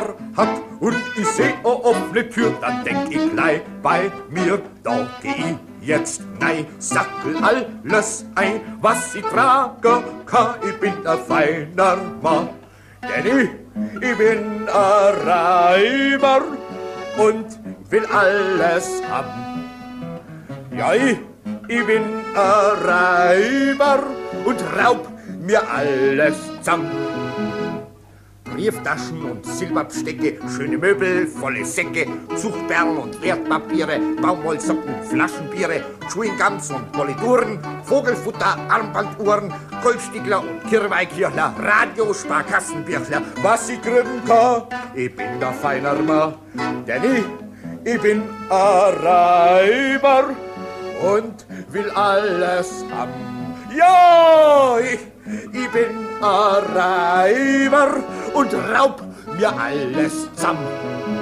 Haar hat und ich seh oh, oh, a offene Tür, dann denk ich gleich bei mir, da geh ich jetzt nein, sackel alles ein, was ich trage, kann, ich bin ein feiner Mann. Denn ich, ich bin ein Reimer und will alles haben. Ja, ich, ich bin ein Reiber und raub mir alles zusammen. Brieftaschen und Silberbestecke, schöne Möbel, volle Säcke, Zuchtperlen und Wertpapiere, Baumwollsocken, Flaschenbiere, Chewinggums und Polituren, Vogelfutter, Armbanduhren, Goldstiegler und Kirweikirchler, Radio, Sparkassenbirchler, was ich kriegen kann, ich bin der feiner Mann, denn ich, ich bin ein Reiber und will alles haben. Ja, ich, ich bin ein Reiber und raub mir alles zusammen.